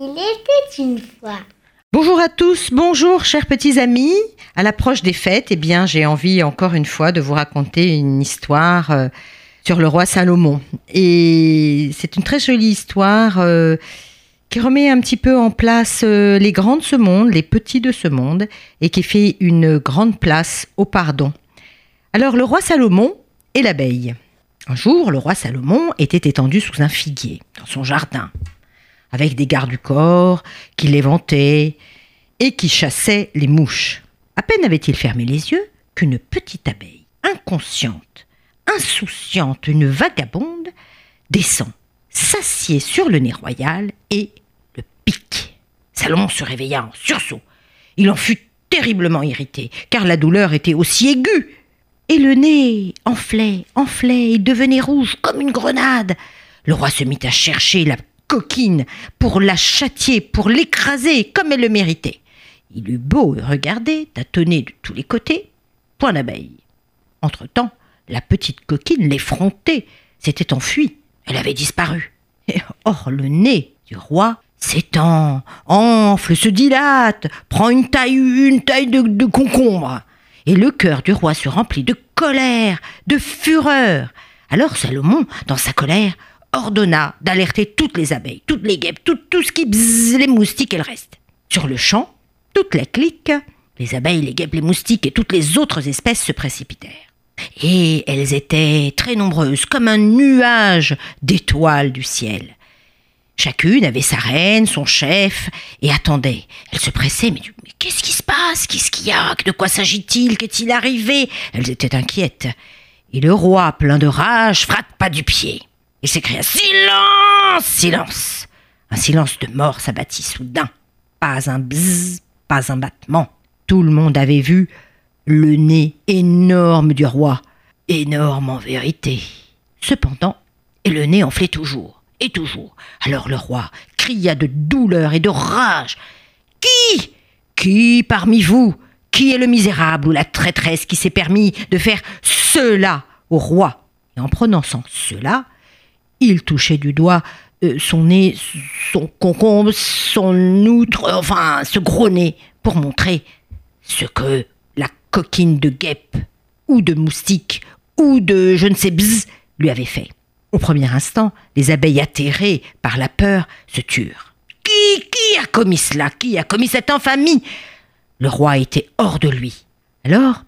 Il était une fois. Bonjour à tous, bonjour chers petits amis. À l'approche des fêtes, eh bien, j'ai envie encore une fois de vous raconter une histoire euh, sur le roi Salomon. Et c'est une très jolie histoire euh, qui remet un petit peu en place euh, les grands de ce monde, les petits de ce monde, et qui fait une grande place au pardon. Alors, le roi Salomon et l'abeille. Un jour, le roi Salomon était étendu sous un figuier, dans son jardin, avec des gardes du corps qui l'éventaient et qui chassaient les mouches. À peine avait-il fermé les yeux qu'une petite abeille, inconsciente, insouciante, une vagabonde, descend, s'assied sur le nez royal et le pique. Salomon se réveilla en sursaut. Il en fut terriblement irrité, car la douleur était aussi aiguë. Et le nez enflait, enflait et devenait rouge comme une grenade. Le roi se mit à chercher la coquine pour la châtier, pour l'écraser comme elle le méritait. Il eut beau regarder, tâtonner de tous les côtés, point d'abeille. Entre-temps, la petite coquine, l'effrontée, s'était enfuie. Elle avait disparu. Et or, le nez du roi s'étend, enfle, se dilate, prend une taille, une taille de, de concombre. Et le cœur du roi se remplit de colère, de fureur. Alors Salomon, dans sa colère, ordonna d'alerter toutes les abeilles, toutes les guêpes, tout, ce qui bzzz, les moustiques et le reste. Sur le champ, toute la clique, les abeilles, les guêpes, les moustiques et toutes les autres espèces se précipitèrent. Et elles étaient très nombreuses, comme un nuage d'étoiles du ciel. Chacune avait sa reine, son chef, et attendait. Elle se pressait, mais qu'est-ce qui se passe? Qu'est-ce qu'il y a? De quoi s'agit-il? Qu'est-il arrivé? Elles étaient inquiètes. Et le roi, plein de rage, frappe pas du pied. Il s'écria Silence Silence Un silence de mort s'abattit soudain. Pas un bzzz, pas un battement. Tout le monde avait vu le nez énorme du roi. Énorme en vérité. Cependant, le nez enflait toujours, et toujours. Alors le roi cria de douleur et de rage. Qui? Qui parmi vous? Qui est le misérable ou la traîtresse qui s'est permis de faire cela au roi? Et en prononçant cela, il touchait du doigt euh, son nez, son concombre, son outre, enfin ce gros nez, pour montrer ce que la coquine de guêpe, ou de moustique, ou de je ne sais bzz, lui avait fait. Au premier instant, les abeilles atterrées par la peur se turent. Qui, qui a commis cela? Qui a commis cette infamie? Le roi était hors de lui. Alors,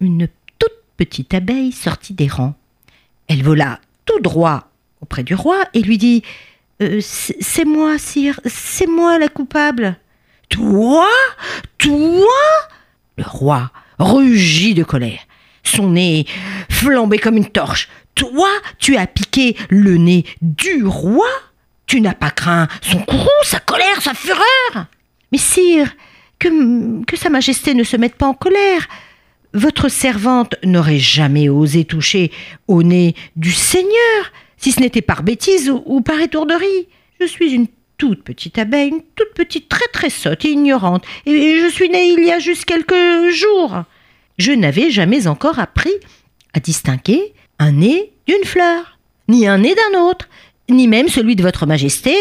une toute petite abeille sortit des rangs. Elle vola tout droit auprès du roi et lui dit euh, C'est moi, sire, c'est moi la coupable. Toi Toi? Le roi rugit de colère. Son nez flambait comme une torche. Toi, tu as piqué le nez du roi? Tu n'as pas craint son courroux, sa colère, sa fureur? Mais sire, que, que Sa Majesté ne se mette pas en colère. Votre servante n'aurait jamais osé toucher au nez du Seigneur, si ce n'était par bêtise ou, par étourderie. Je suis une toute petite abeille, une toute petite, très très sotte et ignorante, et je suis née il y a juste quelques jours. Je n'avais jamais encore appris à distinguer un nez d'une fleur, ni un nez d'un autre, ni même celui de votre majesté,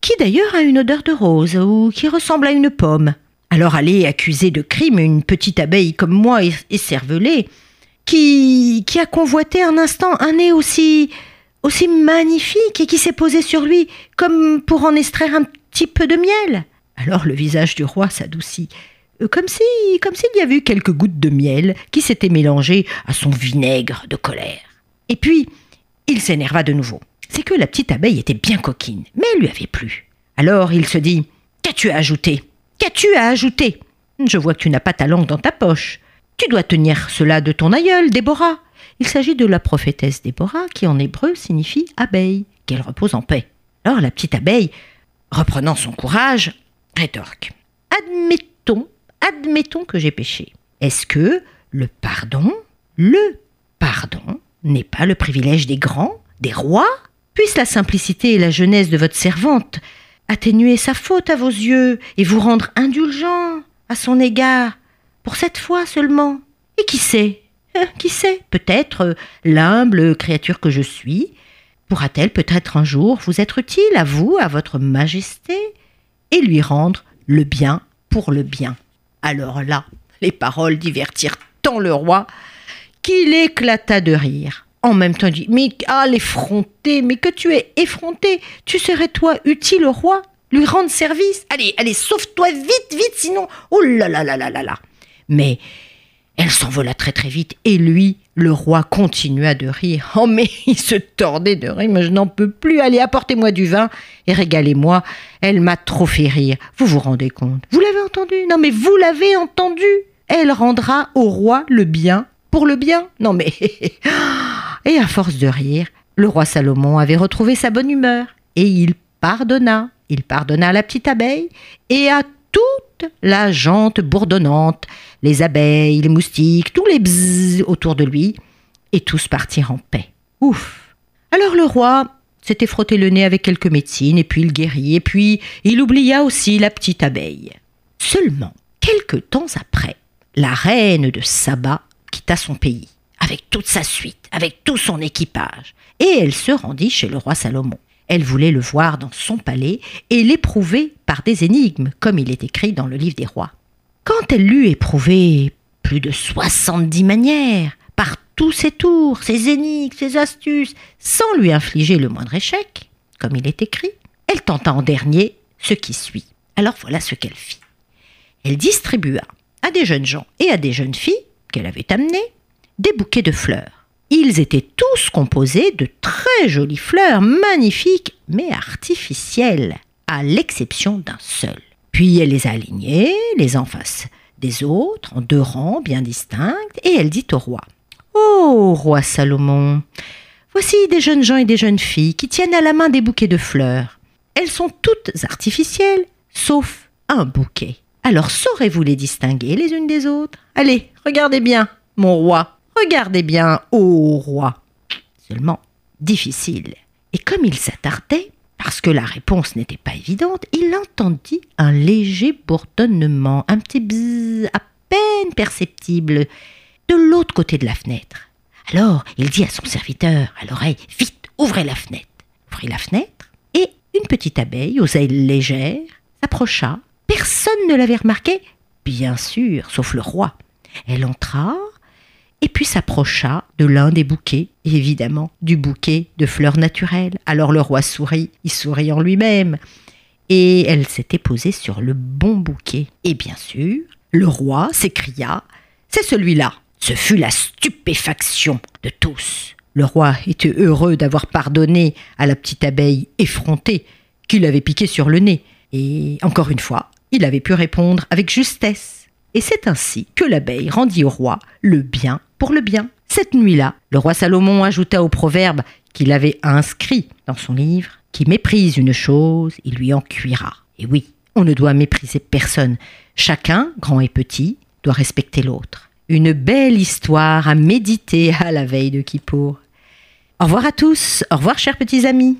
qui d'ailleurs a une odeur de rose ou qui ressemble à une pomme. Alors aller accuser de crime une petite abeille comme moi écervelée, qui, qui a convoité un instant un nez aussi, aussi magnifique et qui s'est posé sur lui comme pour en extraire un petit peu de miel. Alors le visage du roi s'adoucit, euh, comme si, comme s'il y avait eu quelques gouttes de miel qui s'étaient mélangées à son vinaigre de colère. Et puis, il s'énerva de nouveau. C'est que la petite abeille était bien coquine, mais elle lui avait plu. Alors il se dit Qu'as-tu à ajouter? Qu'as-tu à ajouter? Je vois que tu n'as pas ta langue dans ta poche. Tu dois tenir cela de ton aïeul, Déborah. Il s'agit de la prophétesse Déborah, qui en hébreu signifie abeille, qu'elle repose en paix. Alors la petite abeille, reprenant son courage, rétorque. Admettons, admettons que j'ai péché. Est-ce que le pardon, le pardon, n'est pas le privilège des grands, des rois? Puisse la simplicité et la jeunesse de votre servante atténuer sa faute à vos yeux et vous rendre indulgent à son égard, pour cette fois seulement. Et qui sait? Qui sait Peut-être euh, l'humble créature que je suis pourra-t-elle peut-être un jour vous être utile à vous, à votre majesté, et lui rendre le bien pour le bien? Alors là, les paroles divertirent tant le roi qu'il éclata de rire. En même temps, il dit Mais ah, l'effronté, mais que tu es effronté Tu serais toi utile au roi Lui rendre service Allez, allez, sauve-toi vite, vite, sinon. Oh là là là là là là Mais elle s'envola très très vite et lui, le roi, continua de rire. Oh mais il se tordait de rire, mais je n'en peux plus. Allez, apportez-moi du vin et régalez-moi. Elle m'a trop fait rire. Vous vous rendez compte? Vous l'avez entendu? Non mais vous l'avez entendu Elle rendra au roi le bien pour le bien Non mais... Et à force de rire, le roi Salomon avait retrouvé sa bonne humeur et il pardonna. Il pardonna à la petite abeille et à toute la jante bourdonnante, les abeilles, les moustiques, tous les bzzz autour de lui, et tous partirent en paix. Ouf Alors le roi s'était frotté le nez avec quelques médecines, et puis il guérit, et puis il oublia aussi la petite abeille. Seulement, quelque temps après, la reine de Saba quitta son pays, avec toute sa suite, avec tout son équipage, et elle se rendit chez le roi Salomon. Elle voulait le voir dans son palais et l'éprouver par des énigmes, comme il est écrit dans le livre des rois. Quand elle l'eut éprouvé plus de soixante-dix manières, par tous ses tours, ses énigmes, ses astuces, sans lui infliger le moindre échec, comme il est écrit, elle tenta en dernier ce qui suit. Alors voilà ce qu'elle fit. Elle distribua à des jeunes gens et à des jeunes filles qu'elle avait amenées des bouquets de fleurs ils étaient tous composés de très jolies fleurs, magnifiques, mais artificielles, à l'exception d'un seul. Puis elle les a alignés, les en face des autres, en deux rangs bien distincts, et elle dit au roi Ô roi Salomon, voici des jeunes gens et des jeunes filles qui tiennent à la main des bouquets de fleurs. Elles sont toutes artificielles, sauf un bouquet. Alors saurez-vous les distinguer les unes des autres? Allez, regardez bien, mon roi. Regardez bien, ô roi. Difficile. Et comme il s'attardait, parce que la réponse n'était pas évidente, il entendit un léger bourdonnement, un petit bzzz à peine perceptible, de l'autre côté de la fenêtre. Alors il dit à son serviteur à l'oreille Vite, ouvrez la fenêtre. Ouvrit la fenêtre, et une petite abeille aux ailes légères s'approcha. Personne ne l'avait remarqué, bien sûr, sauf le roi. Elle entra, et puis s'approcha de l'un des bouquets, évidemment du bouquet de fleurs naturelles. Alors le roi sourit, il sourit en lui-même, et elle s'était posée sur le bon bouquet. Et bien sûr, le roi s'écria C'est celui-là Ce fut la stupéfaction de tous. Le roi était heureux d'avoir pardonné à la petite abeille effrontée qui l'avait piqué sur le nez. Et encore une fois, il avait pu répondre avec justesse. Et c'est ainsi que l'abeille rendit au roi le bien pour le bien. Cette nuit-là, le roi Salomon ajouta au proverbe qu'il avait inscrit dans son livre Qui méprise une chose, il lui en cuira. Et oui, on ne doit mépriser personne. Chacun, grand et petit, doit respecter l'autre. Une belle histoire à méditer à la veille de Kippour. Au revoir à tous, au revoir chers petits amis.